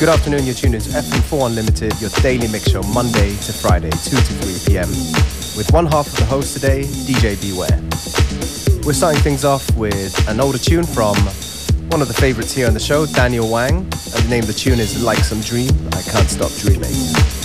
Good afternoon, you're tuned into FM4 Unlimited, your daily mix show Monday to Friday, 2 to 3 p.m. With one half of the host today, DJ Beware. We're starting things off with an older tune from one of the favorites here on the show, Daniel Wang, and the name of the tune is Like Some Dream, I Can't Stop Dreaming.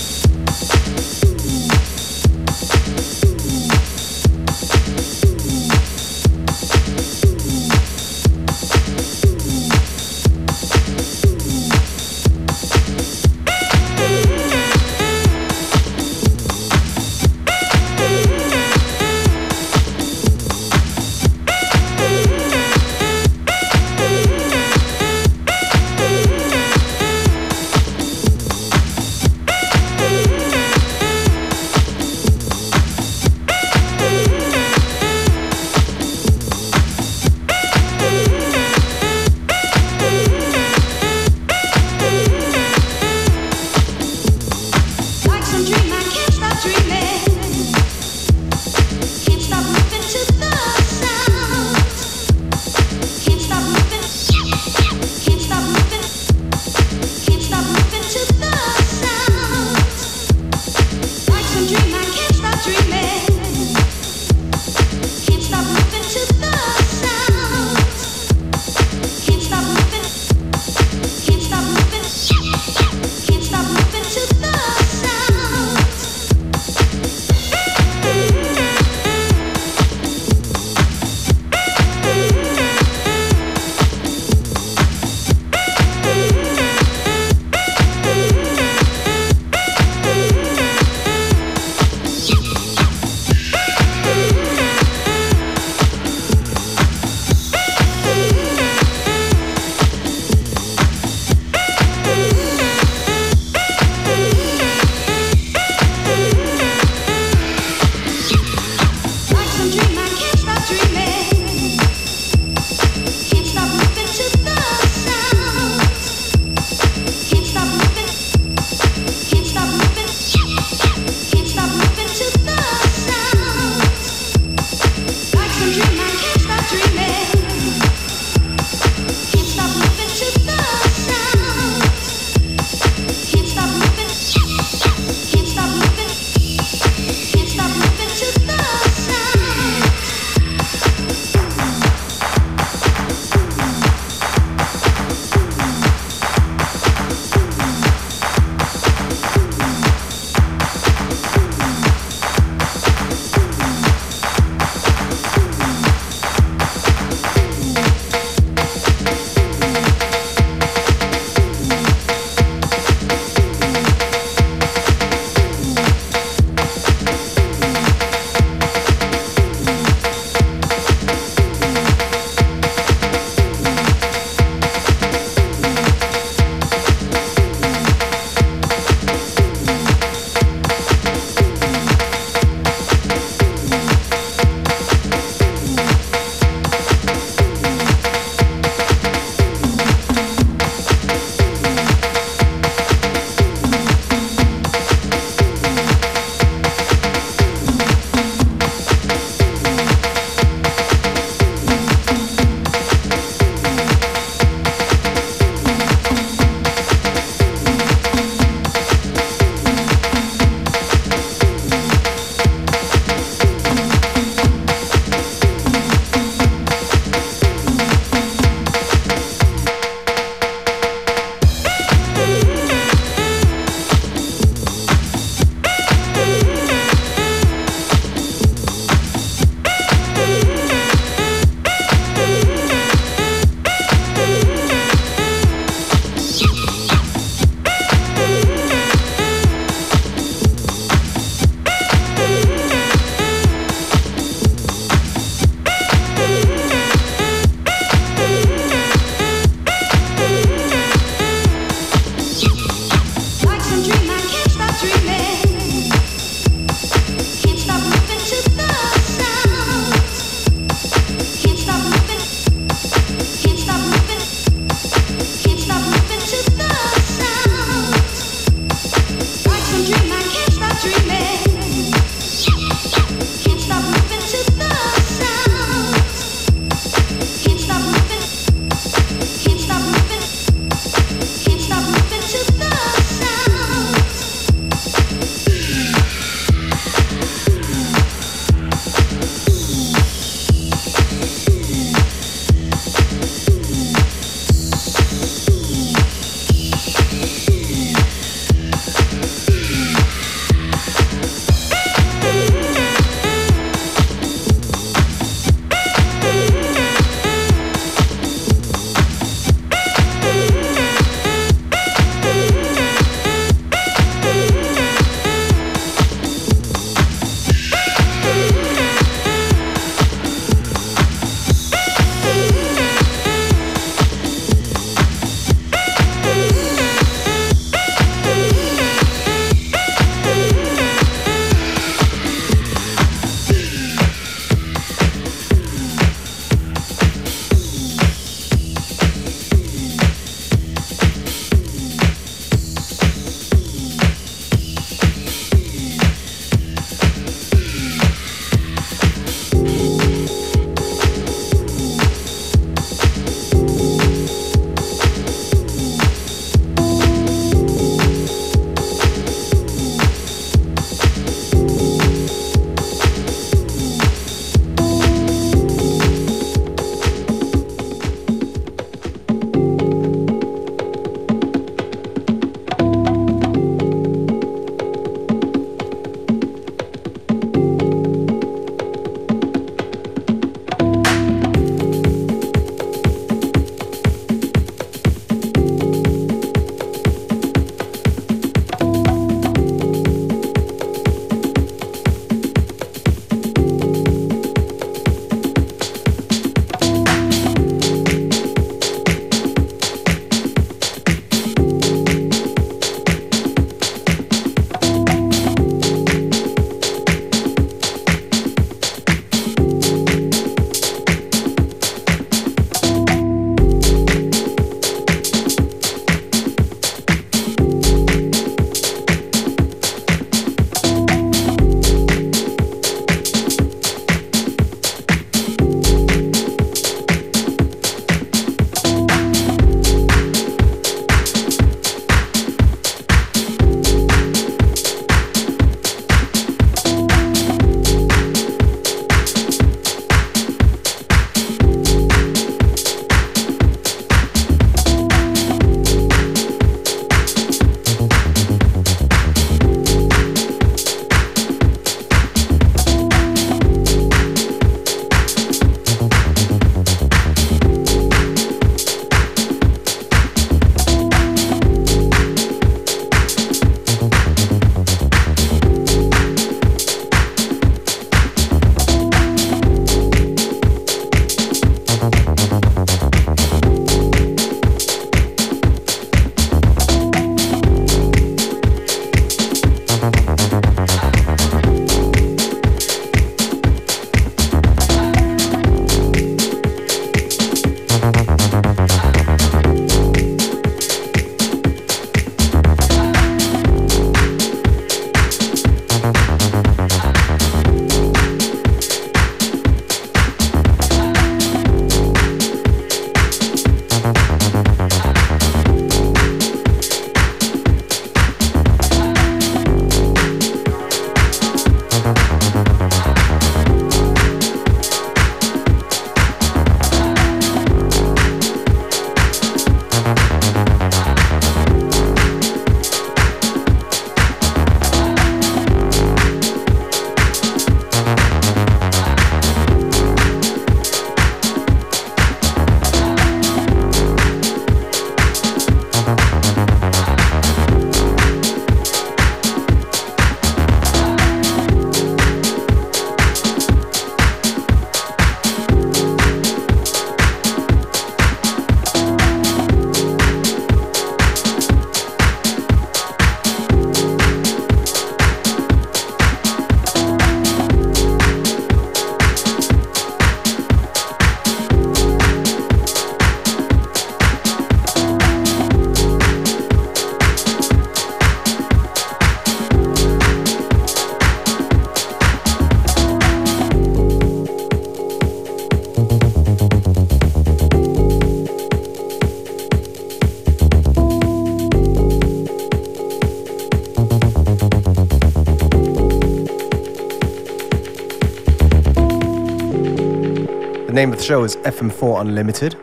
Show is FM4 Unlimited.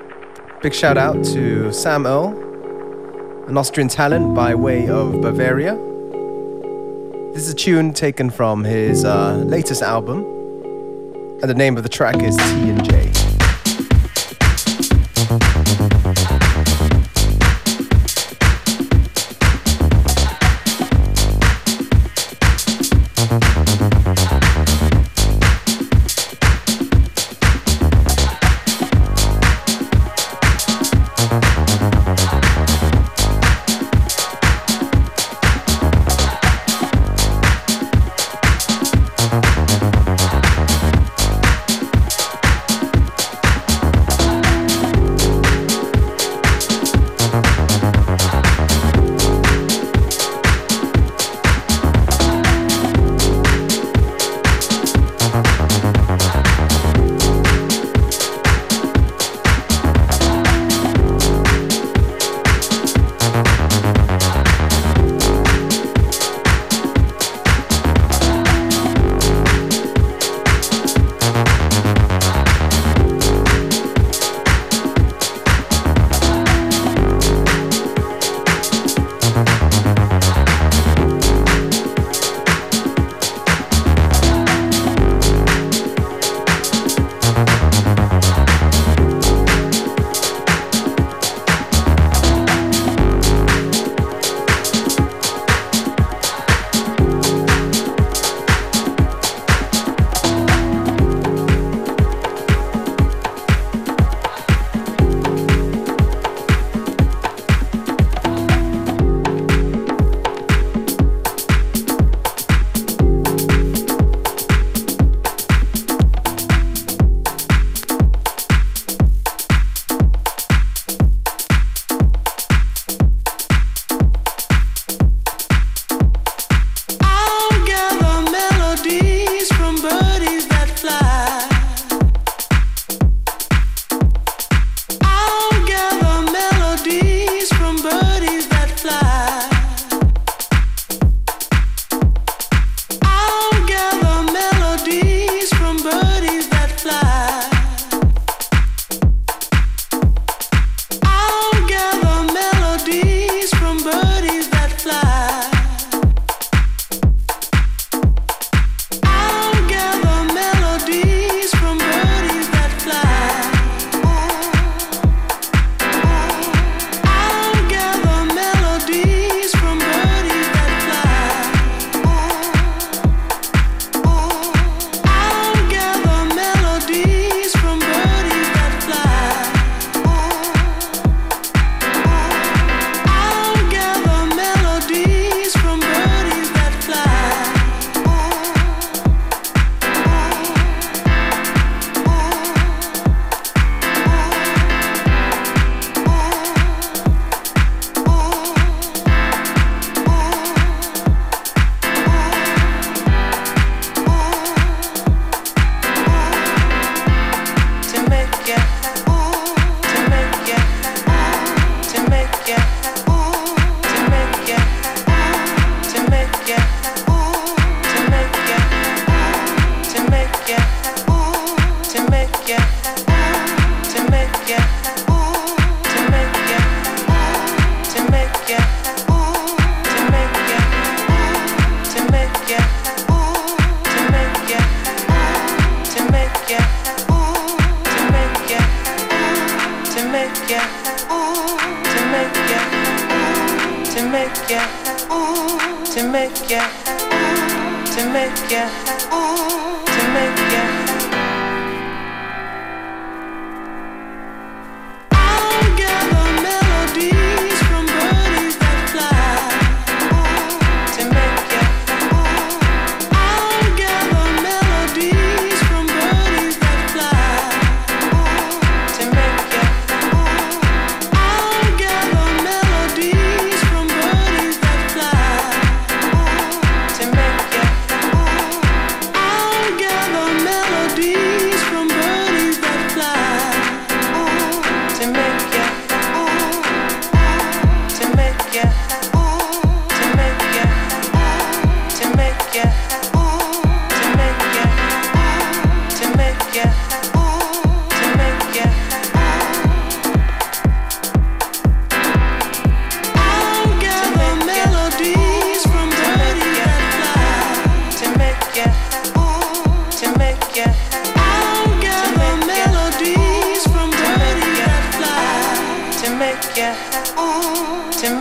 Big shout out to Sam Irl, an Austrian talent by way of Bavaria. This is a tune taken from his uh, latest album, and the name of the track is T and J.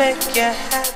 make you happy.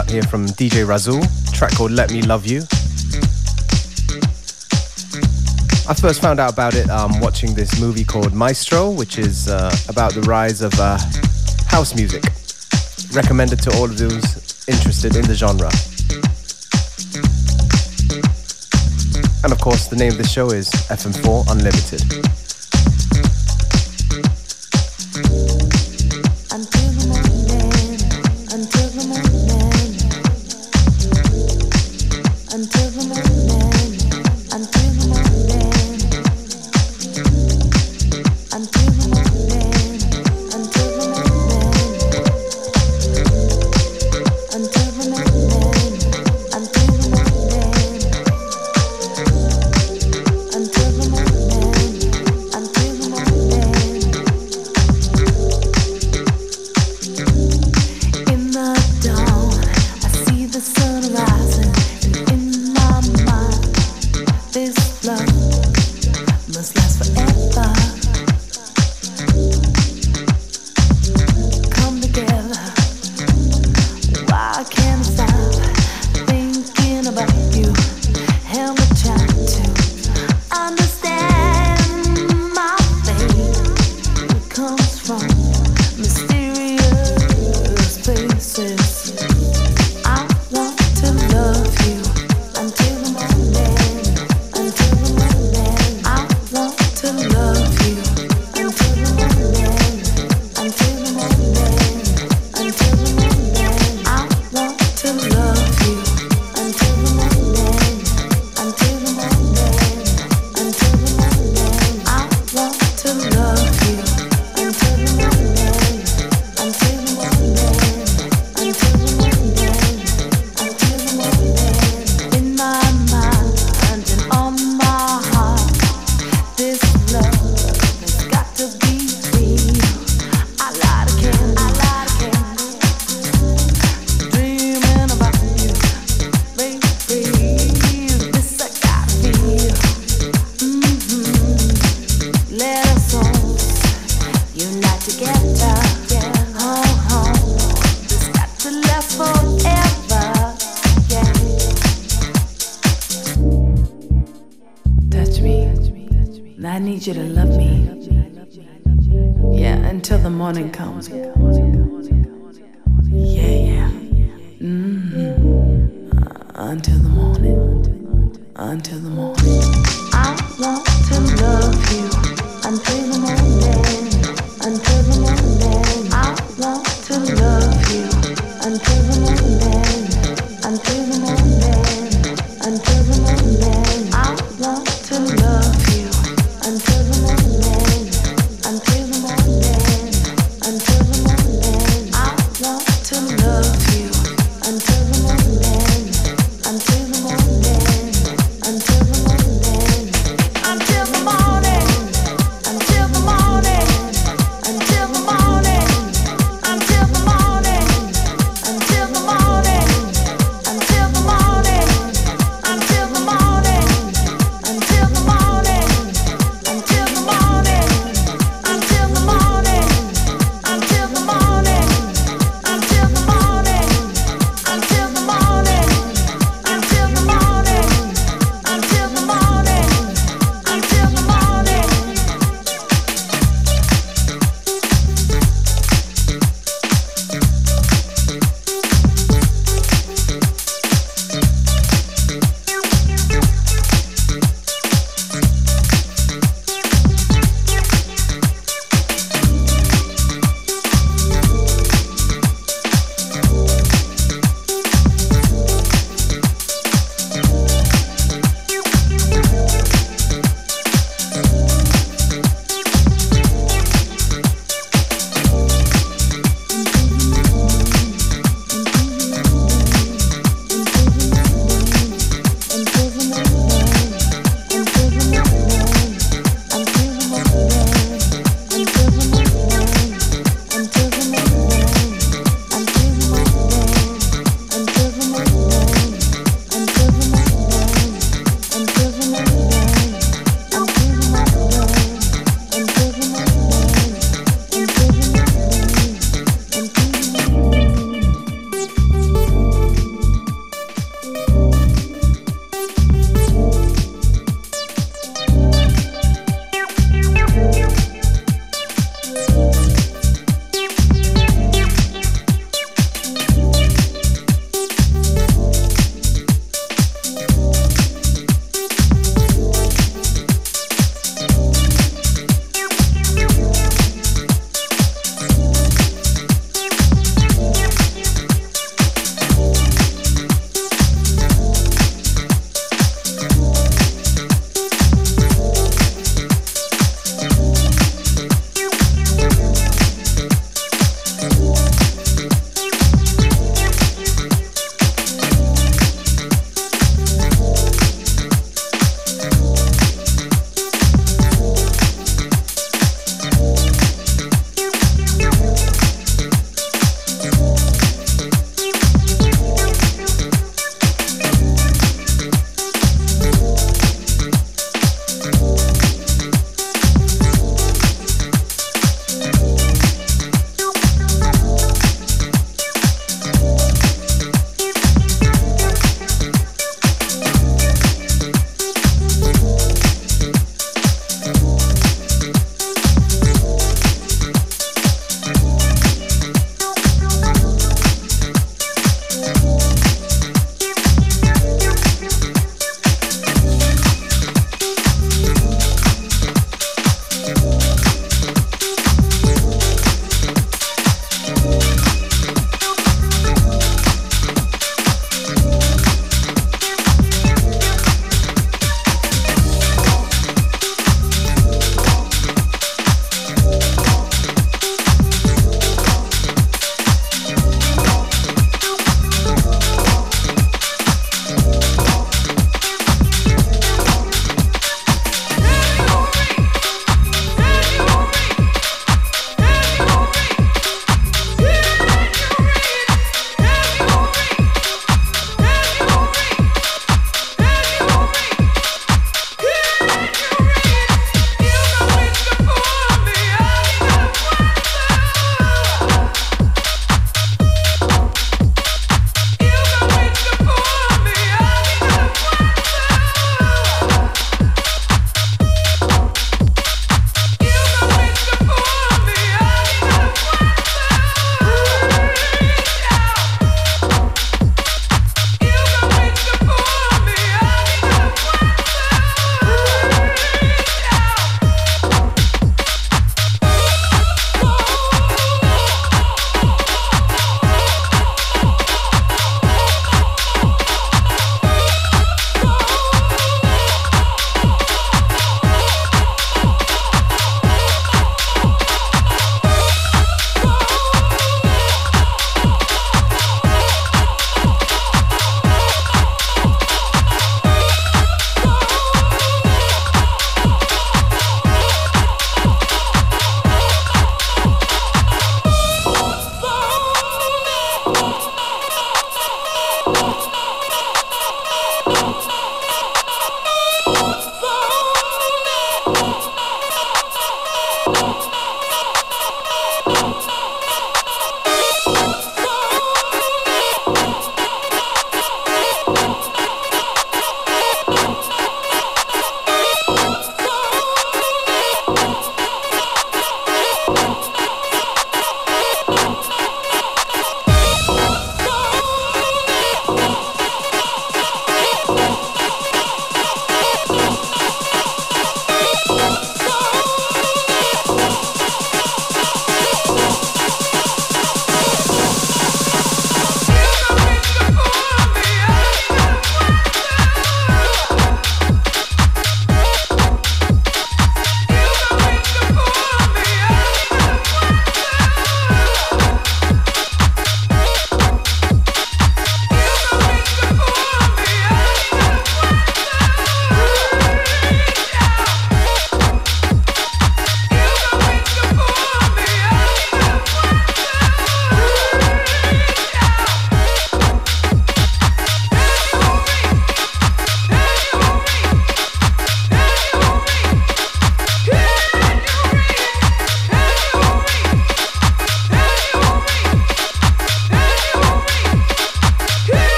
Cut here from DJ Razul, track called Let Me Love You. I first found out about it um, watching this movie called Maestro, which is uh, about the rise of uh, house music. Recommended to all of those interested in the genre. And of course, the name of the show is FM4 Unlimited.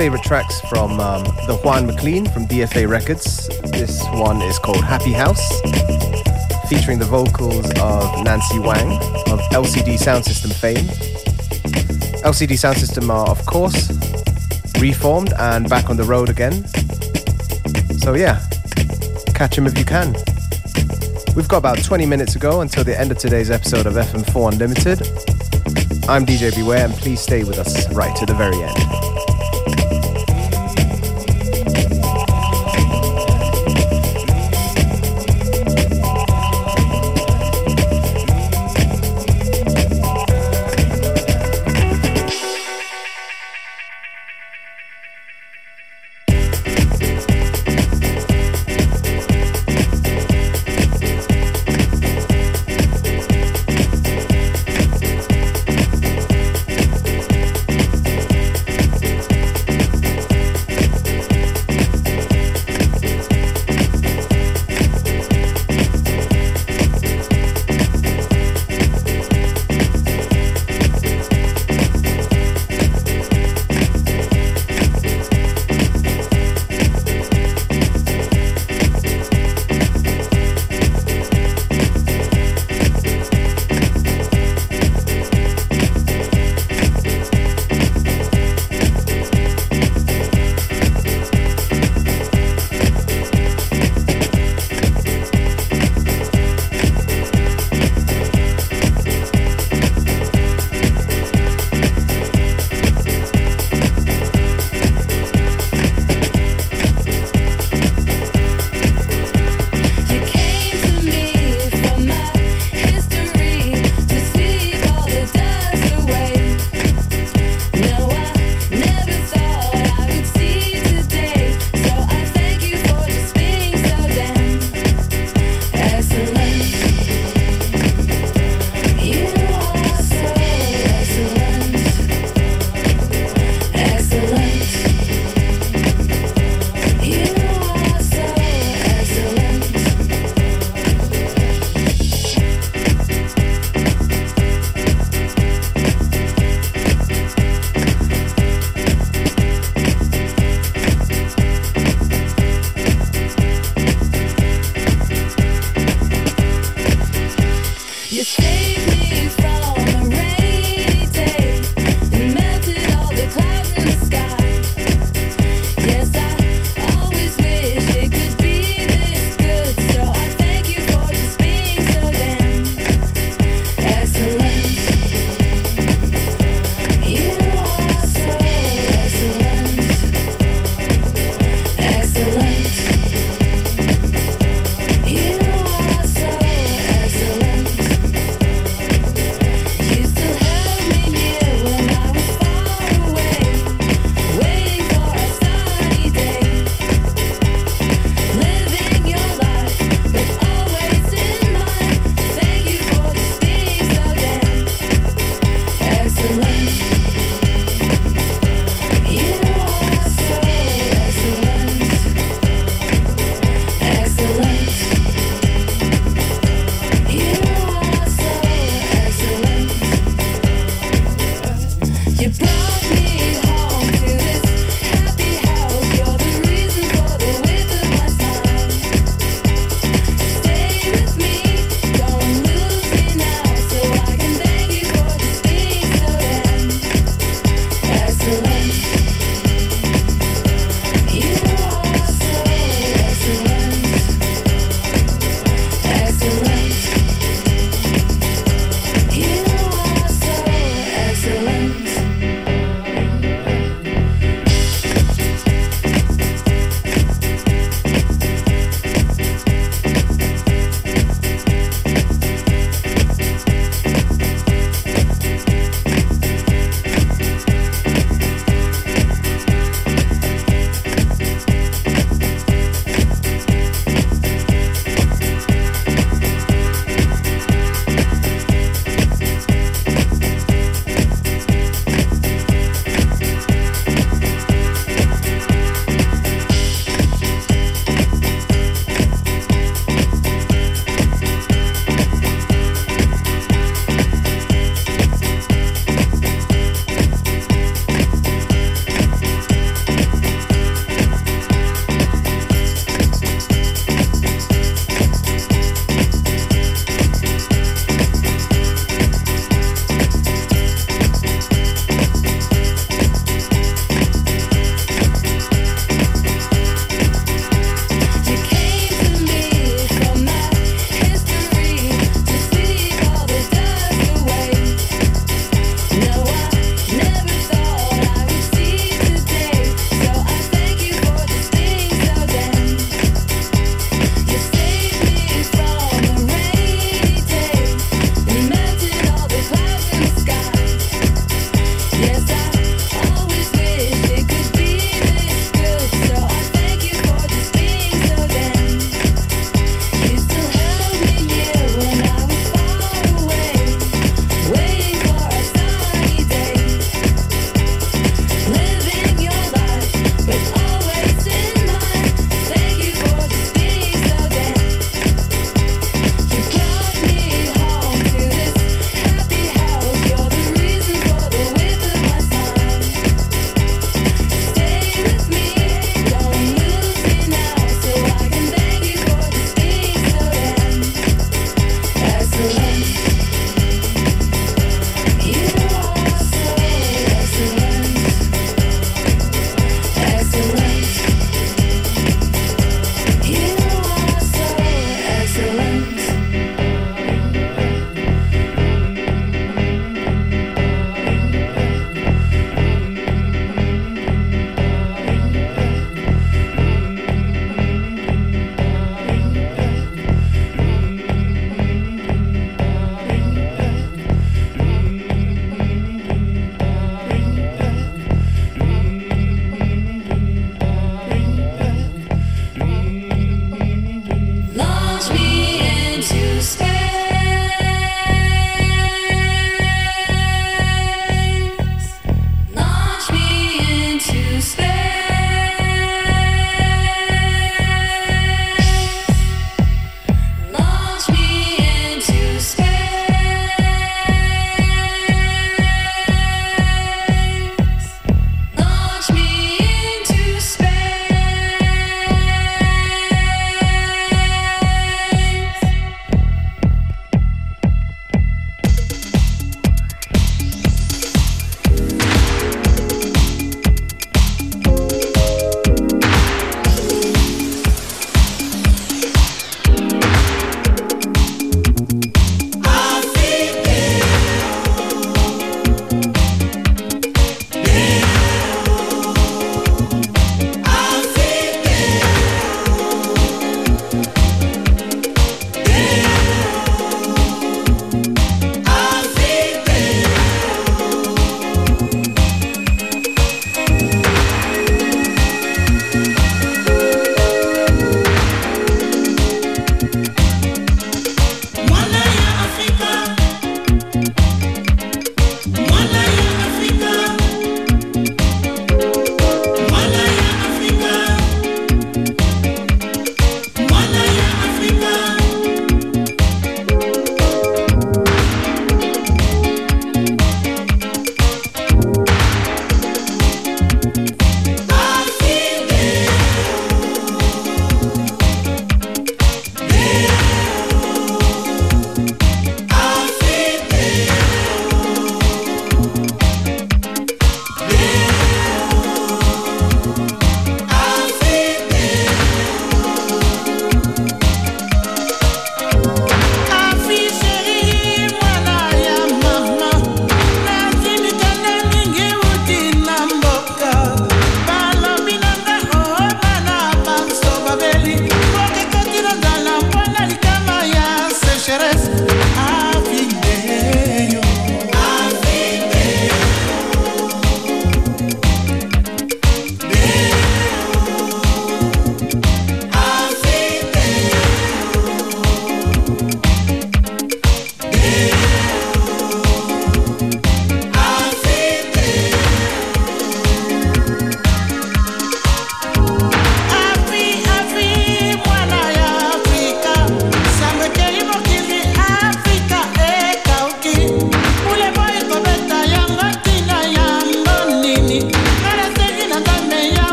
Favorite tracks from um, the Juan MacLean from DFA Records. This one is called Happy House, featuring the vocals of Nancy Whang of LCD Soundsystem fame. LCD Soundsystem are, of course, reformed and back on the road again. So, yeah, catch them if you can. We've got about 20 minutes to go until the end of today's episode of FM4 Unlimited. I'm DJ Beware, and please stay with us right to the very end.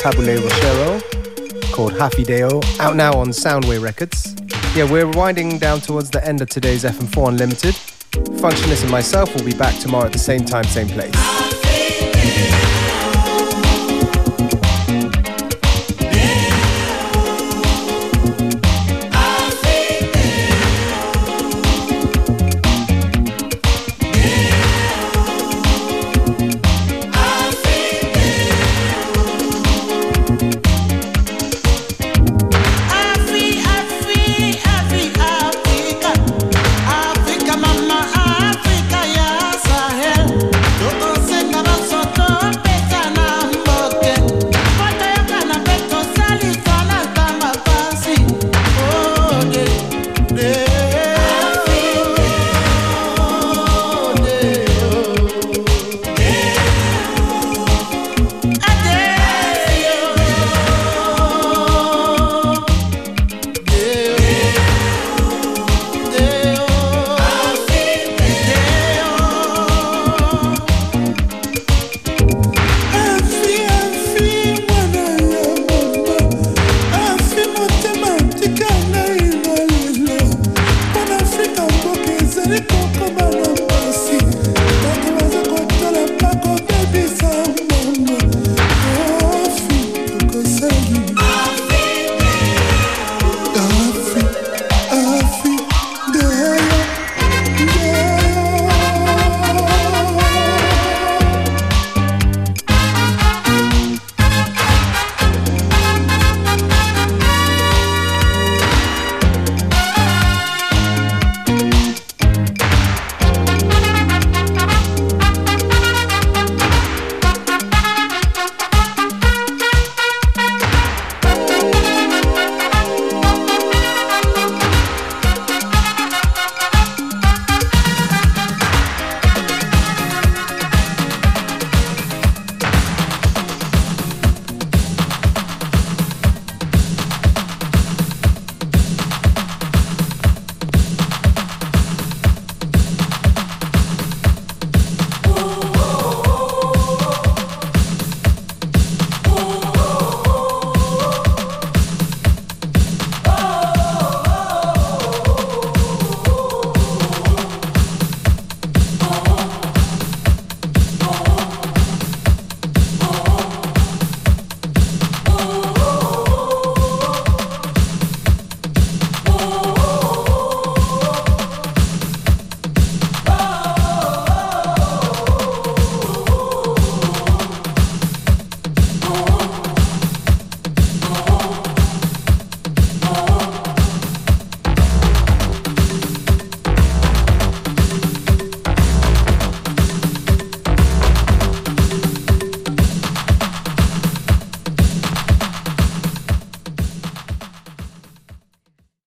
Tabu Ley Rochereau called Hafi Deo, out now on Soundway Records. Yeah, we're winding down towards the end of today's FM4 Unlimited. Functionist and myself will be back tomorrow at the same time, same place.